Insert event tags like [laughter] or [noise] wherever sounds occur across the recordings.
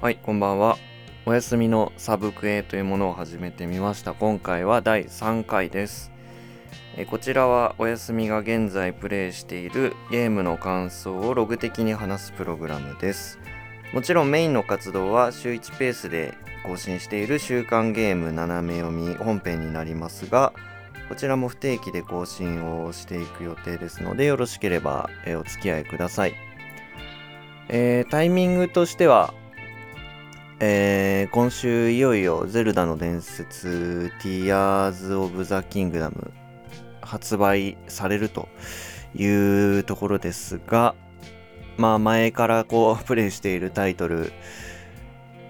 はい、こんばんは。お休みのサブクエというものを始めてみました。今回は第3回です。えこちらはお休みが現在プレイしているゲームの感想をログ的に話すプログラムです。もちろんメインの活動は週1ペースで更新している週刊ゲーム斜め読み本編になりますが、こちらも不定期で更新をしていく予定ですので、よろしければえお付き合いください。えータイミングとしては、えー今週いよいよ「ゼルダの伝説 Tears of the Kingdom」発売されるというところですがまあ前からこうプレイしているタイトル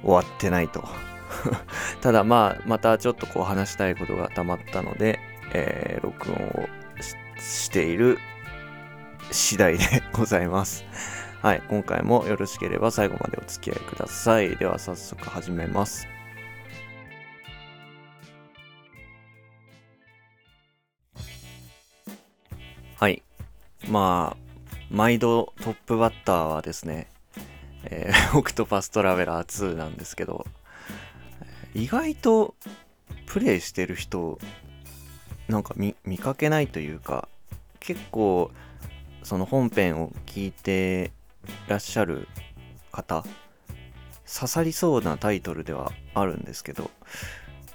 終わってないと。[laughs] ただまあまたちょっとこう話したいことがたまったので、えー録音をししている次第でございます。はい、今回もよろしければ最後までお付き合いください。では早速始めます。はい。まあ、毎度トップバッターはですね、えーオクトパストラベラー2なんですけど、意外とプレイしてる人、なんか見見かけないというか、結構、その本編を聞いてらっしゃる方刺さりそうなタイトルではあるんですけど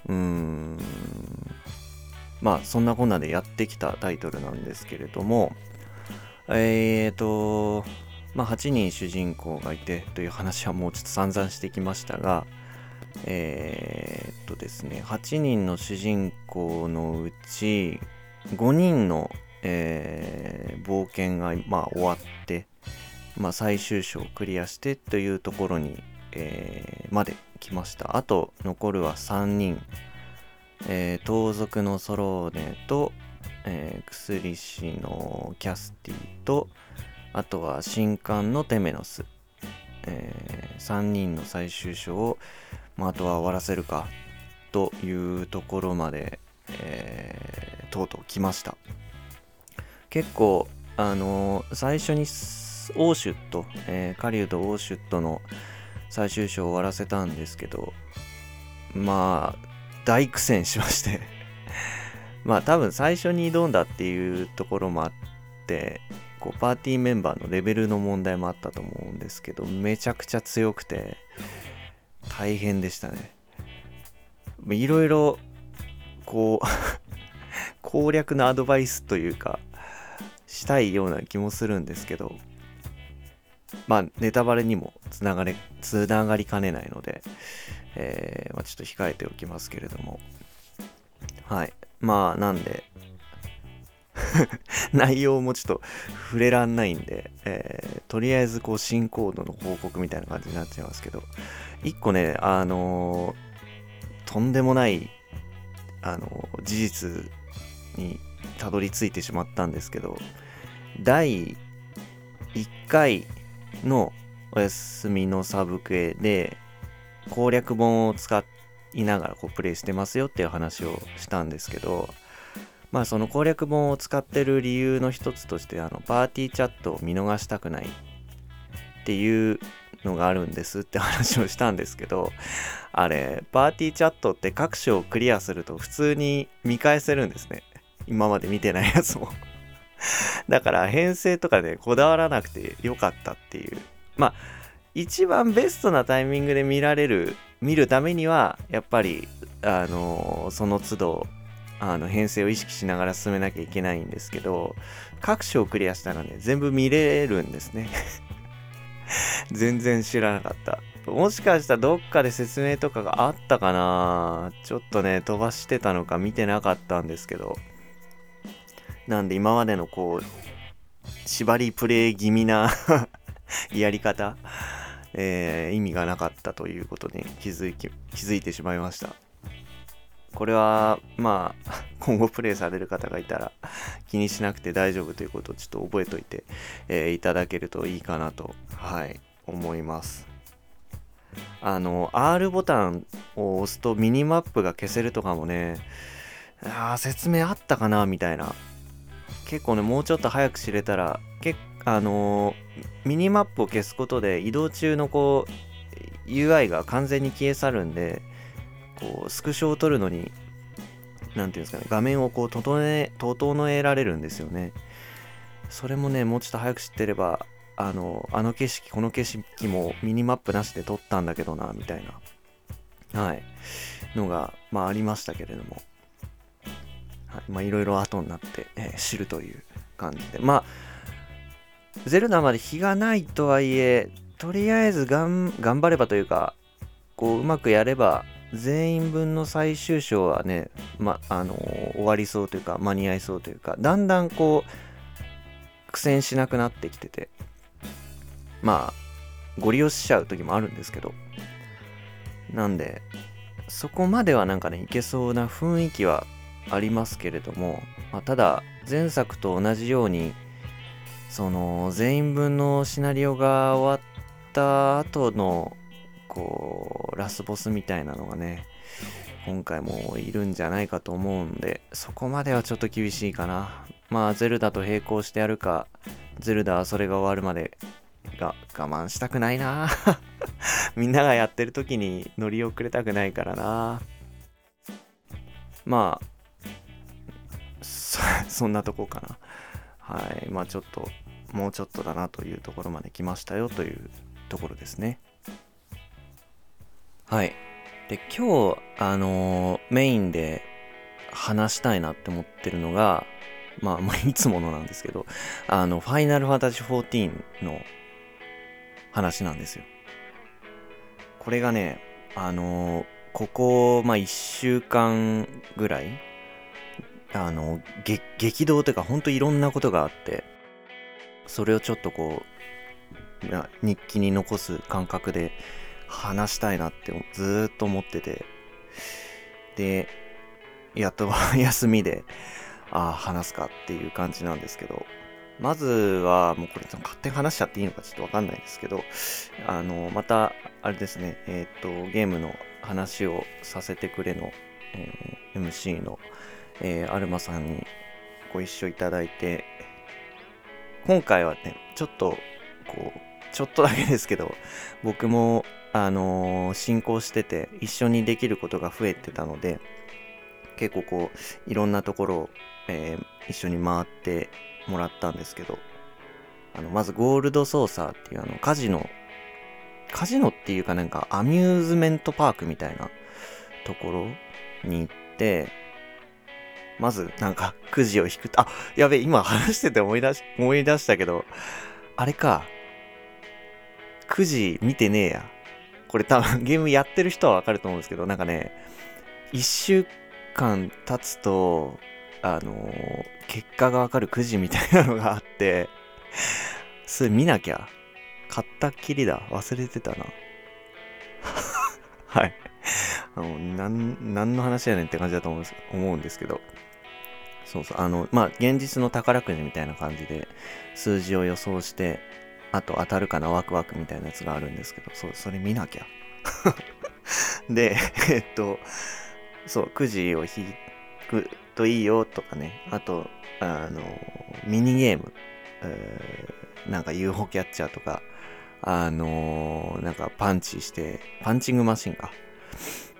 うーんまあそんなこんなでやってきたタイトルなんですけれどもえーとまあ8人主人公がいてという話はもうちょっと散々してきましたがえーっとですね8人の主人公のうち5人のえー冒険が、まあ、終わって、まあ、最終章をクリアしてというところに、えーまで来ました。あと残るは3人、えー盗賊のソローネと、えー薬師のキャスティとあとは新刊のテメノス、え3人の最終章を、まあ、あとは終わらせるかというところまで、えーとうとう来ました。結構あのー最初にオーシュット、えー狩人オーシュットの最終章を終わらせたんですけどまあ大苦戦しまして。[laughs] まあ多分最初に挑んだっていうところもあってこうパーティーメンバーのレベルの問題もあったと思うんですけどめちゃくちゃ強くて大変でしたね。いろいろこう [laughs] 攻略のアドバイスというかしたいような気もするんですけどまあネタバレにもつながれつながりかねないので、えーまあ、ちょっと控えておきますけれども。はい。まあなんで [laughs] 内容もちょっと触れらんないんで、えーとりあえずこう進行度の報告みたいな感じになっちゃいますけど。一個ねあのーとんでもないあのー事実にたどり着いてしまったんですけど第1回のお休みのサブクエで攻略本を使いながらこうプレイしてますよっていう話をしたんですけどまあその攻略本を使ってる理由の一つとしてあのパーティーチャットを見逃したくないっていうのがあるんですって話をしたんですけどあれパーティーチャットって各章をクリアすると普通に見返せるんですね。今まで見てないやつも。[laughs] だから編成とかでこだわらなくてよかったっていう。まあ一番ベストなタイミングで見られる見るためにはやっぱりあのその都度あの編成を意識しながら進めなきゃいけないんですけど各章をクリアしたらね全部見れるんですね。[laughs] 全然知らなかった。もしかしたらどっかで説明とかがあったかな。ちょっとね飛ばしてたのか見てなかったんですけど。なんで今までのこう縛りプレイ気味な [laughs] やり方、えー意味がなかったということに気づき気づいてしまいました。これはまあ今後プレイされる方がいたら気にしなくて大丈夫ということをちょっと覚えといて、えーいただけるといいかなとはい思います。あの R ボタンを押すとミニマップが消せるとかもねあー説明あったかなみたいな結構ねもうちょっと早く知れたらけあのーミニマップを消すことで移動中のこう UI が完全に消え去るんでこうスクショを撮るのに何ていうんですかね画面をこう整え整えられるんですよね。それもねもうちょっと早く知ってればあのあの景色この景色もミニマップなしで撮ったんだけどなみたいな。はい。のがまあありましたけれども。まあいろいろ後になって、えー、知るという感じで。まあゼルダまで日がないとはいえとりあえず頑張ればというかこううまくやれば全員分の最終章はね、ま、あの終わりそうというか間に合いそうというかだんだんこう苦戦しなくなってきててまあご利用しちゃう時もあるんですけど。なんでそこまではなんかねいけそうな雰囲気はありますけれども、まあ、ただ前作と同じようにその全員分のシナリオが終わった後のこうラスボスみたいなのがね今回もいるんじゃないかと思うんでそこまではちょっと厳しいかな。まあゼルダと並行してやるかゼルダはそれが終わるまでが我慢したくないな。[laughs] みんながやってる時に乗り遅れたくないからな。まあ [laughs] そんなとこかな。はい。まあちょっともうちょっとだなというところまで来ましたよというところですね。はい。で今日あのー、メインで話したいなって思ってるのがまあ、まあ、[laughs] いつものなんですけど、あの、ファイナルファンタジー14の話なんですよ。これがね、あのー、ここ、まあ、1週間ぐらい、あの、激動というか、ほんといろんなことがあって、それをちょっとこう、日記に残す感覚で話したいなってずっと思ってて、で、やっと [laughs] 休みで、ああ、話すかっていう感じなんですけど、まずは、もうこれ勝手に話しちゃっていいのかちょっとわかんないですけど、あの、また、あれですね、えっ、ー、と、ゲームの話をさせてくれの、えー、MC の、えー、アルマさんにご一緒いただいて、今回はね、ちょっと、こう、ちょっとだけですけど、僕も、あのー、進行してて、一緒にできることが増えてたので、結構こう、いろんなところを、えー、一緒に回ってもらったんですけど、あの、まずゴールドソーサーっていうあの、カジノ、カジノっていうかなんかアミューズメントパークみたいなところに行って、まずなんかくじを引くとあ、やべ、今話してて思い出し、思い出したけど、あれか、くじ見てねえや。これ多分 [laughs] ゲームやってる人はわかると思うんですけど、なんかね、一週間経つと、あの、結果がわかるくじみたいなのがあって、それ見なきゃ。買ったっきりだ。忘れてたな。[laughs] はい。あの、なん、何の話やねんって感じだと思うんです思うんですけど。そうそう。あの、まあ、現実の宝くじみたいな感じで、数字を予想して、あと当たるかなワクワクみたいなやつがあるんですけど、そう、それ見なきゃ。[laughs] で、えっと、そう、くじを引くといいよとかね、あと、あの、ミニゲーム、なんか UFO キャッチャーとか、あのなんかパンチして、パンチングマシンか、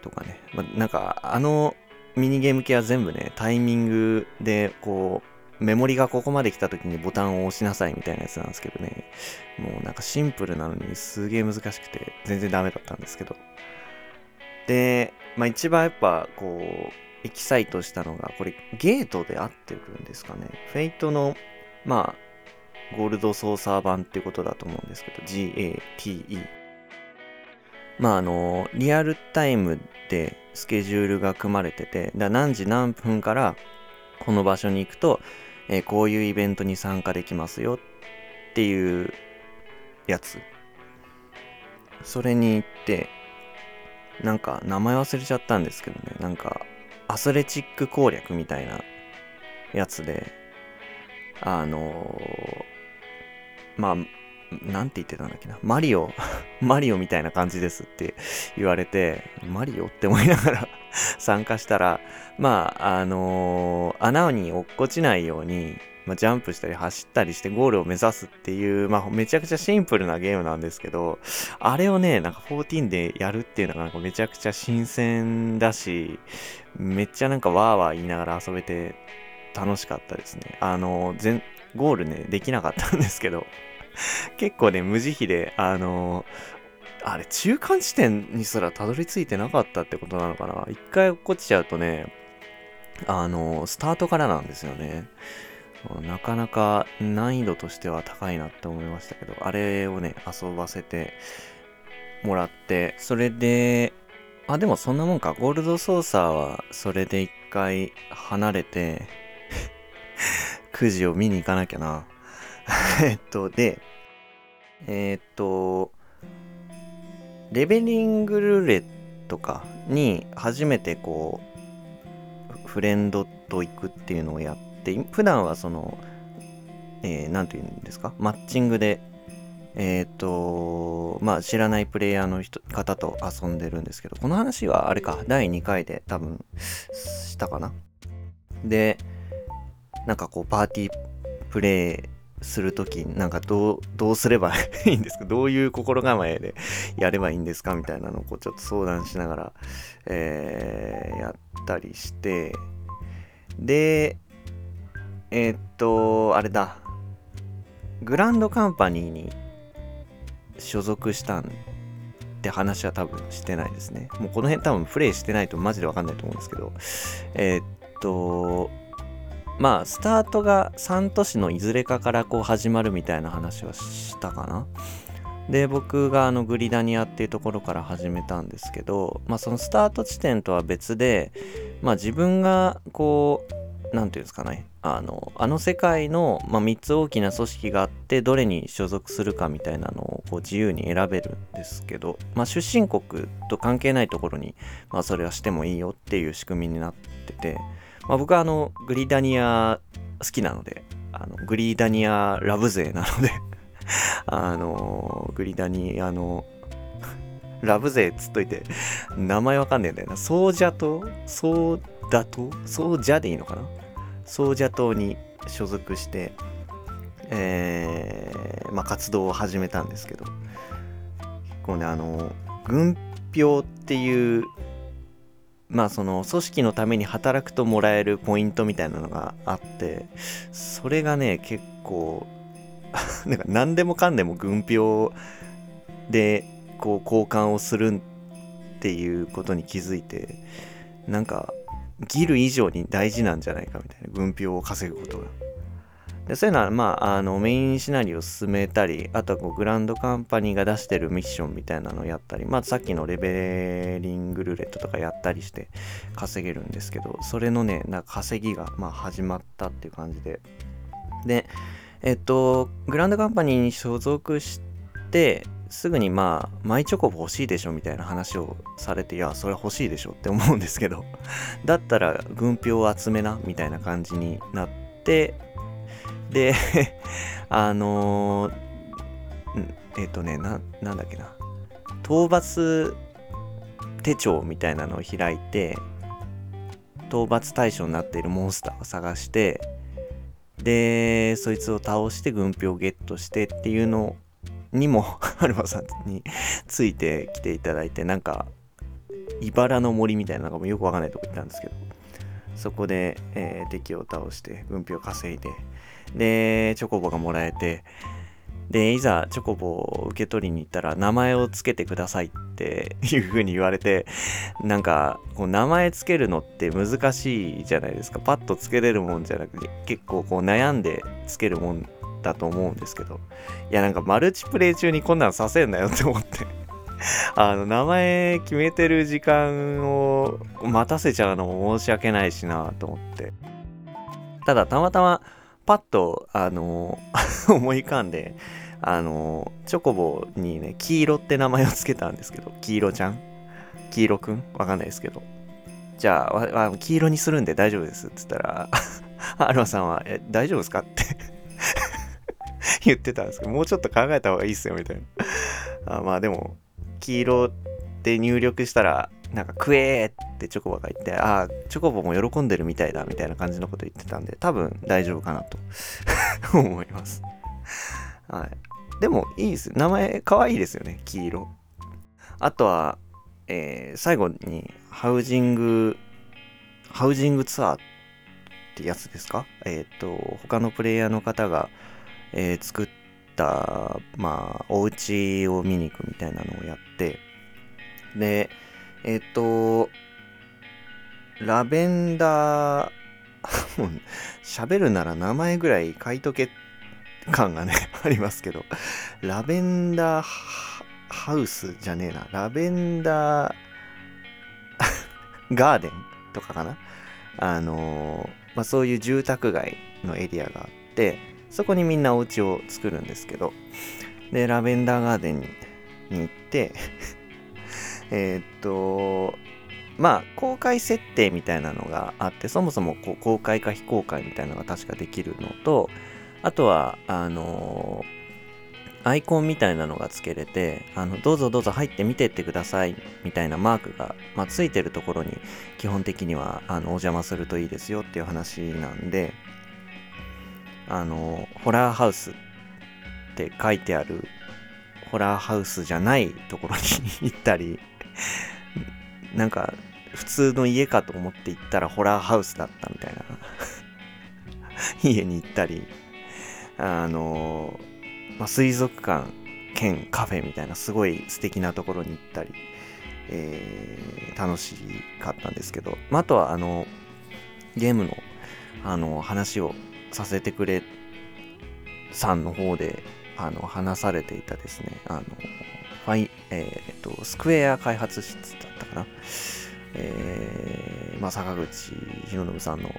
とかね、まなんかあのミニゲーム系は全部ね、タイミングでこう、メモリがここまで来た時にボタンを押しなさいみたいなやつなんですけどね、もうなんかシンプルなのにすげえ難しくて全然ダメだったんですけど。で、まあ一番やっぱこう、エキサイトしたのが、これゲートで合ってくるんですかね。フェイトの、まあ、ゴールドソーサー版ってことだと思うんですけど、GATE。まああの、リアルタイムでスケジュールが組まれてて、だ何時何分からこの場所に行くと、えー、こういうイベントに参加できますよっていうやつ。それに行って、なんか名前忘れちゃったんですけどね、なんかアスレチック攻略みたいなやつで、あのー、まあ、なんて言ってたんだっけな。マリオ、[laughs] マリオみたいな感じですって言われて、マリオって思いながら [laughs] 参加したら、まあ、あのー、穴に落っこちないように、まあ、ジャンプしたり走ったりしてゴールを目指すっていう、まあ、めちゃくちゃシンプルなゲームなんですけど、あれをね、なんか14でやるっていうのがなんかめちゃくちゃ新鮮だし、めっちゃなんかワーワー言いながら遊べて楽しかったですね。あのー、全、ゴールね、できなかったんですけど、[laughs] 結構ね、無慈悲で、あのー、あれ、中間地点にすらたどり着いてなかったってことなのかな一回落っこちちゃうとね、あのスタートからなんですよね。なかなか難易度としては高いなって思いましたけど、あれをね、遊ばせてもらって、それで、あ、でもそんなもんか。ゴールドソーサーはそれで一回離れて [laughs] くじを見に行かなきゃな。[laughs] えっと、で、えー、っと、レベリングルーレットかに初めてこう、フレンドと行くっていうのをやって普段はその、えー、て言うんですか？マッチングでえっ、とまあ知らないプレイヤーの人方と遊んでるんですけどこの話はあれか第2回で多分したかな？でなんかこうパーティープレイするときなんかどうどうすれば [laughs] いいんですか？どういう心構えでやればいいんですかみたいなのをこうちょっと相談しながら、えー、やったりしてでえー、っと、あれだ。グランドカンパニーに所属したんって話は多分してないですね。もうこの辺多分プレイしてないとマジでわかんないと思うんですけど、えー、っと、まあ、スタートが3都市のいずれかからこう始まるみたいな話はしたかな。で、僕があのグリダニアっていうところから始めたんですけど、まあそのスタート地点とは別で、まあ自分がこう、何て言うんですかねあのあの世界の、まあ、3つ大きな組織があってどれに所属するかみたいなのをこう自由に選べるんですけど、まあ、出身国と関係ないところに、まあ、それはしてもいいよっていう仕組みになってて、まあ、僕はあのグリダニア好きなのであのグリダニアラブ勢なので [laughs] あのグリダニアのラブ勢っつっといて名前わかんねえんだよな。ソージャとソーダとソージャでいいのかな？ソージャ島に所属して、えー、まあ、活動を始めたんですけど結構ねあの軍票っていうまあその組織のために働くともらえるポイントみたいなのがあってそれがね結構 [laughs] なんか何でもかんでも軍票でこう交換をするっていうことに気づいてなんかギル以上に大事なんじゃないかみたいな軍票を稼ぐことが。でそういうのは、まあ、あのメインシナリオを進めたりあとはこうグランドカンパニーが出してるミッションみたいなのをやったり、まあ、さっきのレベリングルーレットとかやったりして稼げるんですけどそれのねなんか稼ぎがまあ始まったっていう感じで。でえっとグランドカンパニーに所属してすぐにまあマイチョコボ欲しいでしょみたいな話をされていやそれ欲しいでしょって思うんですけどだったら軍票を集めなみたいな感じになってで [laughs] あのー、えっ、とねななんだっけな。討伐手帳みたいなのを開いて討伐対象になっているモンスターを探してでそいつを倒して軍票をゲットしてっていうのにも [laughs] アルファさんについてきていただいてなんか茨の森みたいなのがもよくわかんないとこ行ったんですけどそこで、えー、敵を倒して軍費を稼いででチョコボがもらえてでいざチョコボを受け取りに行ったら名前を付けてくださいっていう風に言われてなんかこう名前付けるのって難しいじゃないですか。パッと付けれるもんじゃなくて結構こう悩んで付けるもんだと思うんですけど、いやなんかマルチプレイ中にこんなんさせんなよって思って。[laughs] あの、名前決めてる時間を待たせちゃうのも申し訳ないしなと思って。ただ、たまたまパッと、あの、[laughs] 思い浮かんで、あの、チョコボにね、黄色って名前を付けたんですけど、黄色ちゃん？黄色くん？わかんないですけど。じゃあ、黄色にするんで大丈夫ですって言ったら、[laughs] アルマさんは、え、大丈夫ですか？って [laughs] 言ってたんですけど、もうちょっと考えた方がいいっすよ、みたいな。あまあでも、黄色って入力したら、なんか、クエーってチョコボが言って、ああ、チョコボも喜んでるみたいだみたいな感じのこと言ってたんで、多分大丈夫かなと [laughs] 思います。はい。でもいいです。名前可愛いですよね、黄色。あとは、えー、最後にハウジング、ハウジングツアーってやつですか？えっ、ー、と、他のプレイヤーの方が、えー、作った、まあ、お家を見に行くみたいなのをやって、で、えっ、と、ラベンダー、もう喋るなら名前ぐらい書いとけ感がね、[laughs] ありますけど、ラベンダーハウスじゃねえな、ラベンダーガーデンとかかな。あのまあ、そういう住宅街のエリアがあって、そこにみんなお家を作るんですけど、で、ラベンダーガーデンに行ってえっと、まあ、公開設定みたいなのがあって、そもそも公開か非公開みたいなのが確かできるのと、あとは、あのアイコンみたいなのがつけれて、あの、どうぞどうぞ入って見てってくださいみたいなマークが、まあ、ついてるところに基本的には、あの、お邪魔するといいですよっていう話なんで、あの、ホラーハウスって書いてあるホラーハウスじゃないところに [laughs] 行ったり、[laughs] なんか、普通の家かと思って行ったらホラーハウスだったみたいな。[laughs] 家に行ったり、あの、まあ、水族館兼カフェみたいなすごい素敵なところに行ったり、えー、楽しかったんですけど、まあ、あとはあの、ゲームのあの話をさせてくれさんの方であの話されていたですね、あの、ファイ、え、ー、と、スクエア開発室だったかな。えー、まあ、坂口博信さんの、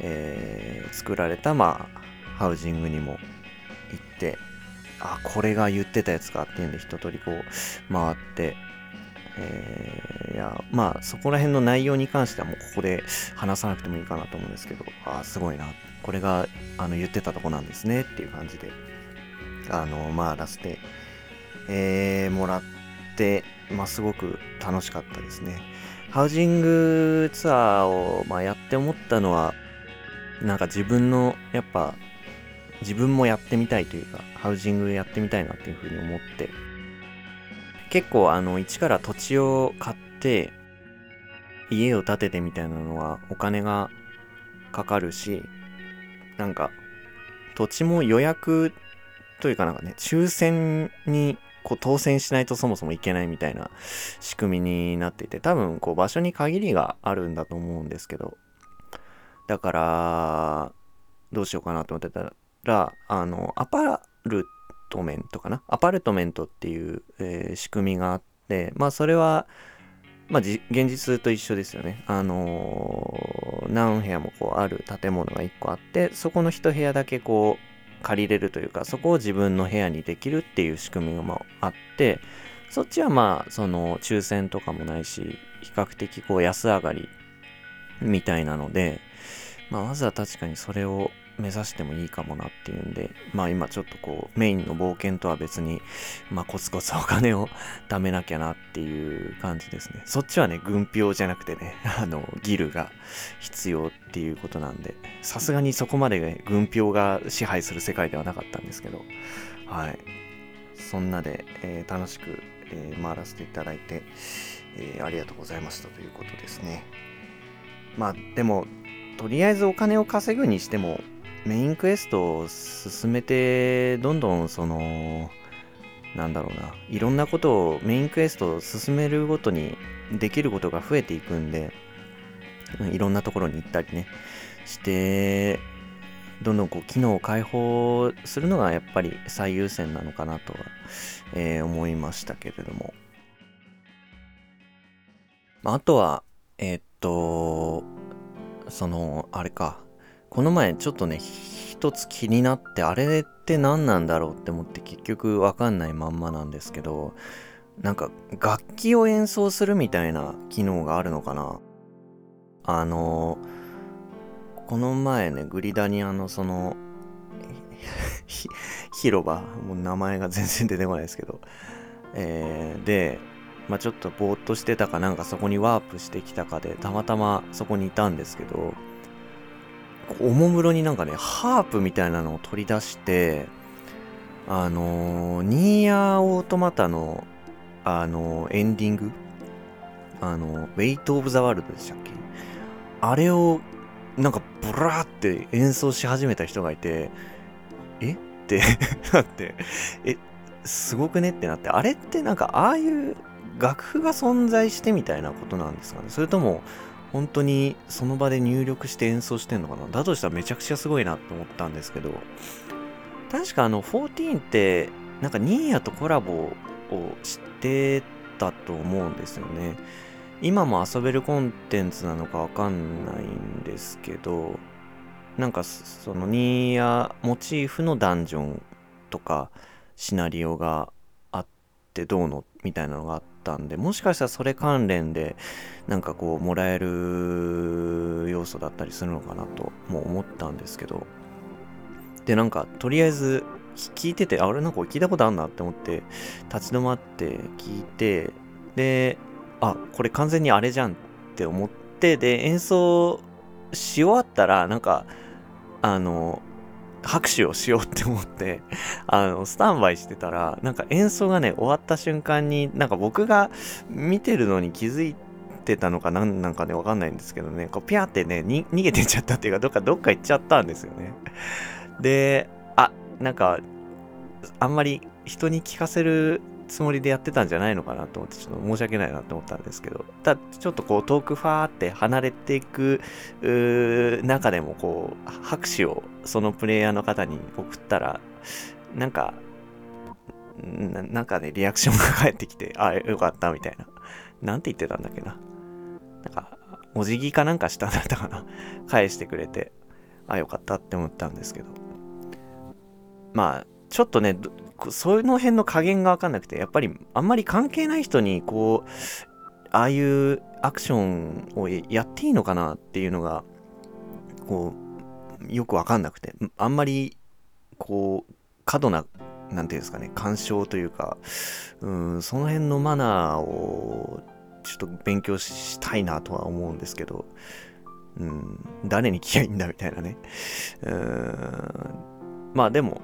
えー、作られた、まあ、ハウジングにも行って、あ、これが言ってたやつかっていうんで一通りこう回って、えー、いや、まあそこら辺の内容に関してはもうここで話さなくてもいいかなと思うんですけど、あ、すごいな。これがあの言ってたとこなんですねっていう感じで、あの、回らせて、えー、もらって、まあすごく楽しかったですね。ハウジングツアーを、まあ、やって思ったのは、なんか自分のやっぱ自分もやってみたいというか、ハウジングやってみたいなっていうふうに思って、結構あの、一から土地を買って、家を建ててみたいなのはお金がかかるし、なんか、土地も予約というかなんかね、抽選にこう当選しないとそもそもいけないみたいな仕組みになっていて、多分こう場所に限りがあるんだと思うんですけど、だから、どうしようかなと思ってたら、あの、アパルトメントかな？アパルトメントっていう、えー、仕組みがあって、まあそれは、まあ、現実と一緒ですよね。あのー、何部屋もこうある建物が1個あって、そこの1部屋だけこう借りれるというか、そこを自分の部屋にできるっていう仕組みがあって、そっちはまあ、その抽選とかもないし、比較的こう安上がりみたいなので、まあ、まずは確かにそれを目指してもいいかもなっていうんで、まあ今ちょっとこうメインの冒険とは別に、まあコツコツお金を貯めなきゃなっていう感じですね。そっちはね、軍票じゃなくてね、[laughs] あの、ギルが必要っていうことなんで、さすがにそこまで、ね、軍票が支配する世界ではなかったんですけど、はい。そんなで、えー、楽しく、えー、回らせていただいて、えー、ありがとうございましたということですね。まあでも、とりあえずお金を稼ぐにしても、メインクエストを進めて、どんどんその、なんだろうな、いろんなことをメインクエストを進めるごとにできることが増えていくんで、いろんなところに行ったりね、して、どんどんこう機能を開放するのがやっぱり最優先なのかなとは、えー、思いましたけれども。あとは、えー、っと、その、あれか、この前ちょっとね、一つ気になって、あれって何なんだろうって思って結局わかんないまんまなんですけど、なんか楽器を演奏するみたいな機能があるのかな？あの、この前ね、グリダニアのその、広場、もう名前が全然出てこないですけど、えー、で、まあ、ちょっとぼーっとしてたかなんかそこにワープしてきたかでたまたまそこにいたんですけどおもむろになんかねハープみたいなのを取り出してあのー、 NieR Automata のあのー、エンディングあの、 Weight of the World でしたっけ？あれをなんかブラーって演奏し始めた人がいて、え？ってなって、え、すごくねってなって、あれってなんかああいう楽譜が存在してみたいなことなんですかね？それとも本当にその場で入力して演奏してんのかな？だとしたらめちゃくちゃすごいなと思ったんですけど確かあの14ってなんかニーヤとコラボをしてたと思うんですよね。今も遊べるコンテンツなのかわかんないんですけどなんかそのニーヤモチーフのダンジョンとかシナリオがあってどうの？みたいなのがあってたんでもしかしたらそれ関連でなんかこうもらえる要素だったりするのかなとも思ったんですけど。でなんかとりあえず聞いててあれなんか聞いたことあんなって思って立ち止まって聞いてであこれ完全にあれじゃんって思ってで演奏し終わったらなんかあの拍手をしようって思って、[laughs] あの、スタンバイしてたら、なんか演奏がね、終わった瞬間に、なんか僕が見てるのに気づいてたのかなんなんかね、わかんないんですけどね、こうピャーってね、逃げてっちゃったっていうか、どっかどっか行っちゃったんですよね。で、あ、なんか、あんまり人に聞かせるつもりでやってたんじゃないのかなと思ってちょっと申し訳ないなと思ったんですけど。ただちょっとこう遠くファーって離れていく中でもこう拍手をそのプレイヤーの方に送ったらなんかなんかねリアクションが返ってきてあよかったみたいな。なんて言ってたんだっけな。なんかお辞儀かなんかしたんだったかな。返してくれてあよかったって思ったんですけど。まあちょっとねその辺の加減がわかんなくて、やっぱりあんまり関係ない人に、こう、ああいうアクションをやっていいのかなっていうのが、こう、よくわかんなくて、あんまり、こう、過度な、なんていうんですかね、干渉というか、うん、その辺のマナーを、ちょっと勉強したいなとは思うんですけど、うん、誰に聞きゃいいんだみたいなね。うん、まあでも、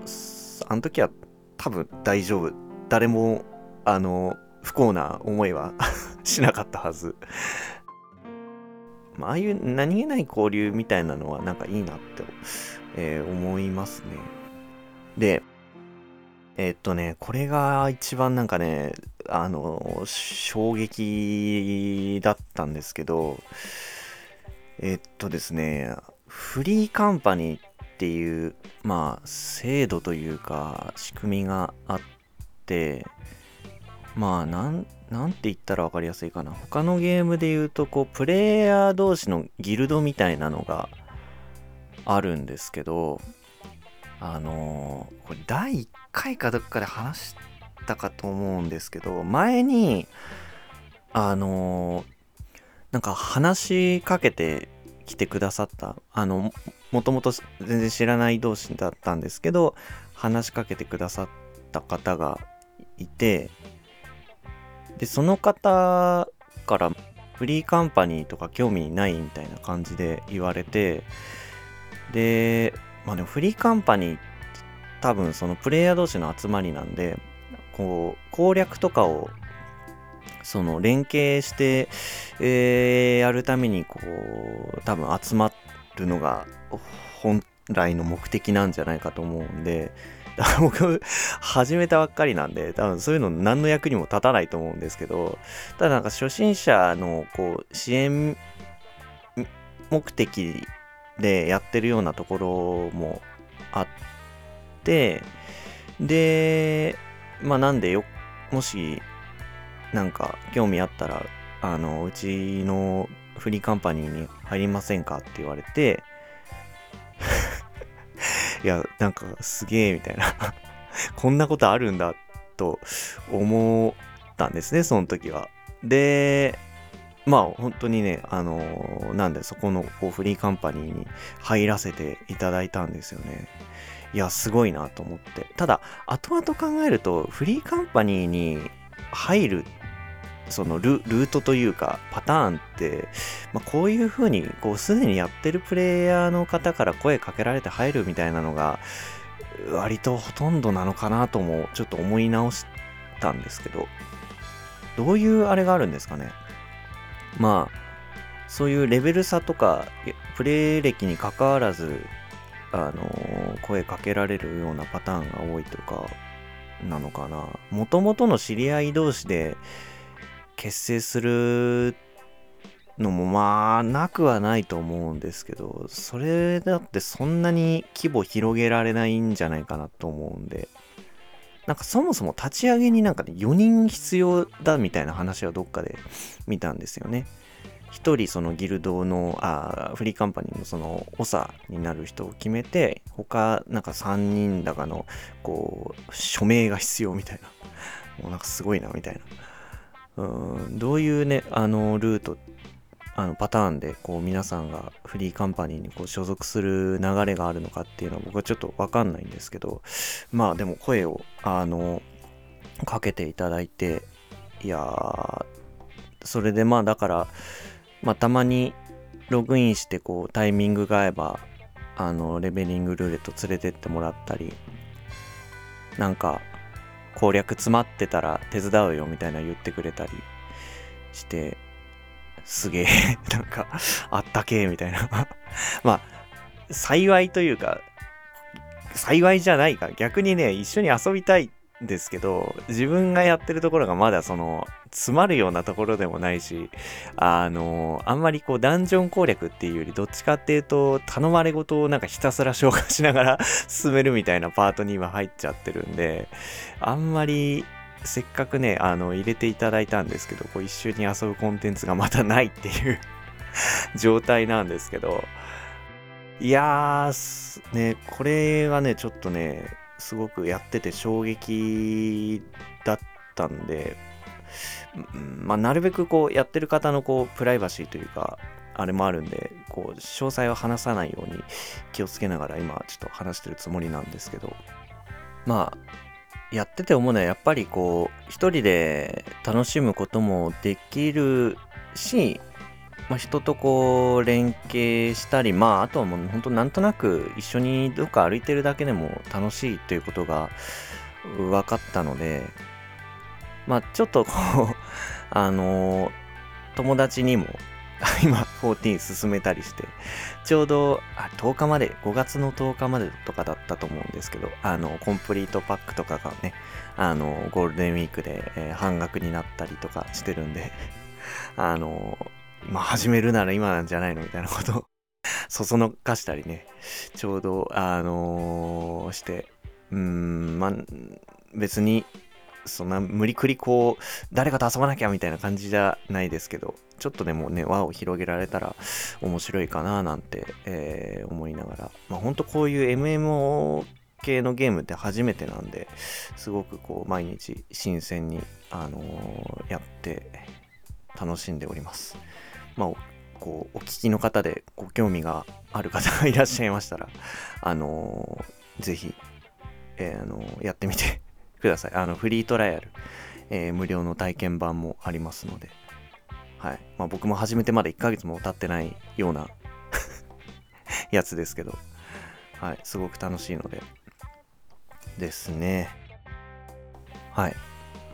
あの時は多分大丈夫。誰も、あの、不幸な思いは [laughs] しなかったはず。まああいう何気ない交流みたいなのはなんかいいなって、えー、思いますね。で、えー、っとね、これが一番なんかね、あの、衝撃だったんですけど、えー、っとですね、フリーカンパニーっていうまあ制度というか仕組みがあってまあなんなんて言ったら分かりやすいかな。他のゲームで言うとこうプレイヤー同士のギルドみたいなのがあるんですけどあのー、これ第1回かどっかで話したかと思うんですけど前にあのー、なんか話しかけて来てくださったあのもともと全然知らない同士だったんですけど話しかけてくださった方がいてでその方からフリーカンパニーとか興味ないみたいな感じで言われてでまあでもフリーカンパニー多分そのプレイヤー同士の集まりなんでこう攻略とかをその連携して、えー、やるためにこう多分集まっるのが本来の目的なんじゃないかと思うんで [laughs] 僕始めたばっかりなんで多分そういうの何の役にも立たないと思うんですけどただなんか初心者のこう支援目的でやってるようなところもあってでまあなんでよもしなんか興味あったら、あの、うちのフリーカンパニーに入りませんかって言われて、[laughs] いや、なんかすげえみたいな [laughs] こんなことあるんだと思ったんですね、その時は。で、まあ本当にね、あのー、なんでそこのこうフリーカンパニーに入らせていただいたんですよね。いや、すごいなと思って。ただ、後々考えると、フリーカンパニーに入るそのルートというかパターンって、まあ、こういう風にこうすでにやってるプレイヤーの方から声かけられて入るみたいなのが割とほとんどなのかなともちょっと思い直したんですけどどういうあれがあるんですかね？まあそういうレベル差とかプレイ歴にかかわらずあの声かけられるようなパターンが多いとかなのかな。もともとの知り合い同士で結成するのもまあなくはないと思うんですけどそれだってそんなに規模広げられないんじゃないかなと思うんでなんかそもそも立ち上げになんかね4人必要だみたいな話はどっかで [laughs] 見たんですよね。1人そのギルドのあフリーカンパニーのその長になる人を決めて他なんか3人だかのこう署名が必要みたいな。もうなんかすごいなみたいな。うんどういうねあのルートあのパターンでこう皆さんがフリーカンパニーにこう所属する流れがあるのかっていうのは僕はちょっとわかんないんですけどまあでも声をあのかけていただいていやそれでまあだからまあたまにログインしてこうタイミングが合えばあのレベリングルーレット連れてってもらったりなんか攻略詰まってたら手伝うよみたいな言ってくれたりしてすげえ [laughs] なんかあったけえみたいな。[laughs] まあ幸いというか幸いじゃないか。逆にね一緒に遊びたいですけど自分がやってるところがまだその詰まるようなところでもないしあのあんまりこうダンジョン攻略っていうよりどっちかっていうと頼まれ事をなんかひたすら消化しながら [laughs] 進めるみたいなパートに今入っちゃってるんであんまりせっかくねあの入れていただいたんですけどこう一緒に遊ぶコンテンツがまたないっていう [laughs] 状態なんですけどいやーねこれがねちょっとねすごくやってて衝撃だったんで、まあ、なるべくこうやってる方のこうプライバシーというかあれもあるんでこう詳細を話さないように気をつけながら今ちょっと話してるつもりなんですけどまあやってて思うのはやっぱりこう一人で楽しむこともできるしまあ、人とこう連携したり、まあ、あとはもう本当なんとなく一緒にどっか歩いてるだけでも楽しいということが分かったので、まあ、ちょっとこう、[laughs] あのー、友達にも [laughs] 今14進めたりして、ちょうどあ10日まで、5月の10日までとかだったと思うんですけど、あの、コンプリートパックとかがね、あの、ゴールデンウィークで、えー、半額になったりとかしてるんで、[laughs] あの、まあ始めるなら今なんじゃないのみたいなことを [laughs] そそのかしたりね、ちょうど、あのー、して、うん、まあ、別に、そんな無理くりこう、誰かと遊ばなきゃみたいな感じじゃないですけど、ちょっとでもね、輪を広げられたら面白いかななんて、えー、思いながら、まあ本当こういう MMO 系のゲームって初めてなんで、すごくこう、毎日新鮮に、あのー、やって楽しんでおります。まあ、こうお聞きの方でご興味がある方がいらっしゃいましたら、あのー、ぜひ、えー、あのー、やってみて [laughs] ください。あの、フリートライアル、えー、無料の体験版もありますので、はい。まあ、僕も始めてまだ1ヶ月も経ってないような [laughs] やつですけど、はい。すごく楽しいので、ですね。はい。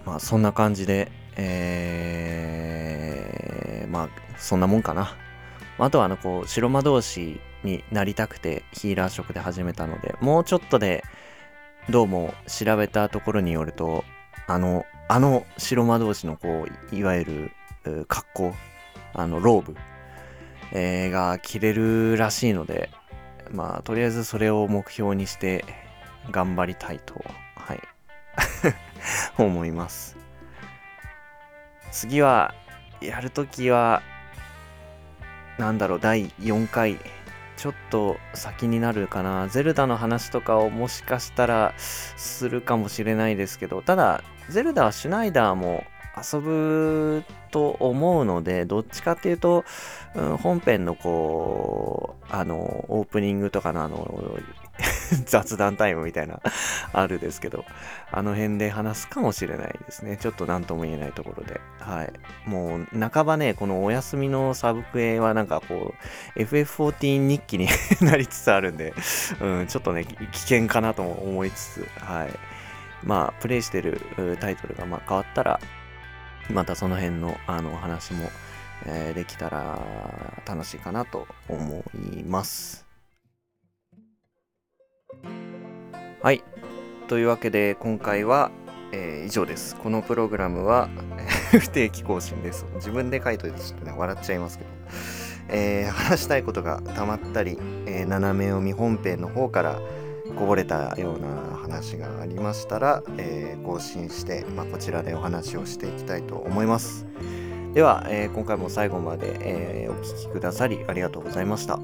まあ、そんな感じで、えー、まあ、そんなもんかな。あとは、あの、こう、白魔同士になりたくてヒーラー職で始めたので、もうちょっとで、どうも調べたところによると、あの、あの白魔同士の、こう、いわゆる、格好、あの、ローブ、えー、が着れるらしいので、まあ、とりあえずそれを目標にして頑張りたいと、はい、[laughs] 思います。次は、やるときは、なんだろう、第4回、ちょっと先になるかな。ゼルダの話とかをもしかしたらするかもしれないですけど、ただ、ゼルダはシュナイダーも遊ぶと思うので、どっちかっていうと、うん、本編のこう、あの、オープニングとかのあの、[laughs] 雑談タイムみたいな [laughs] あるですけど、あの辺で話すかもしれないですね。ちょっと何とも言えないところで。はい。もう、半ばね、このお休みのサブクエはなんかこう、FF14 日記に [laughs] なりつつあるんで、うん、ちょっとね、危険かなとも思いつつ、はい。まあ、プレイしてるタイトルがま変わったら、またその辺のあの話も、えー、できたら楽しいかなと思います。はい。というわけで今回は、えー、以上です。このプログラムは [laughs] 不定期更新です。自分で書いといてちょっとね、笑っちゃいますけど。えー、話したいことがたまったり、えー、斜め読み本編の方からこぼれたような話がありましたら、えー、更新して、まあ、こちらでお話をしていきたいと思います。では、えー、今回も最後まで、えー、お聴きくださりありがとうございました。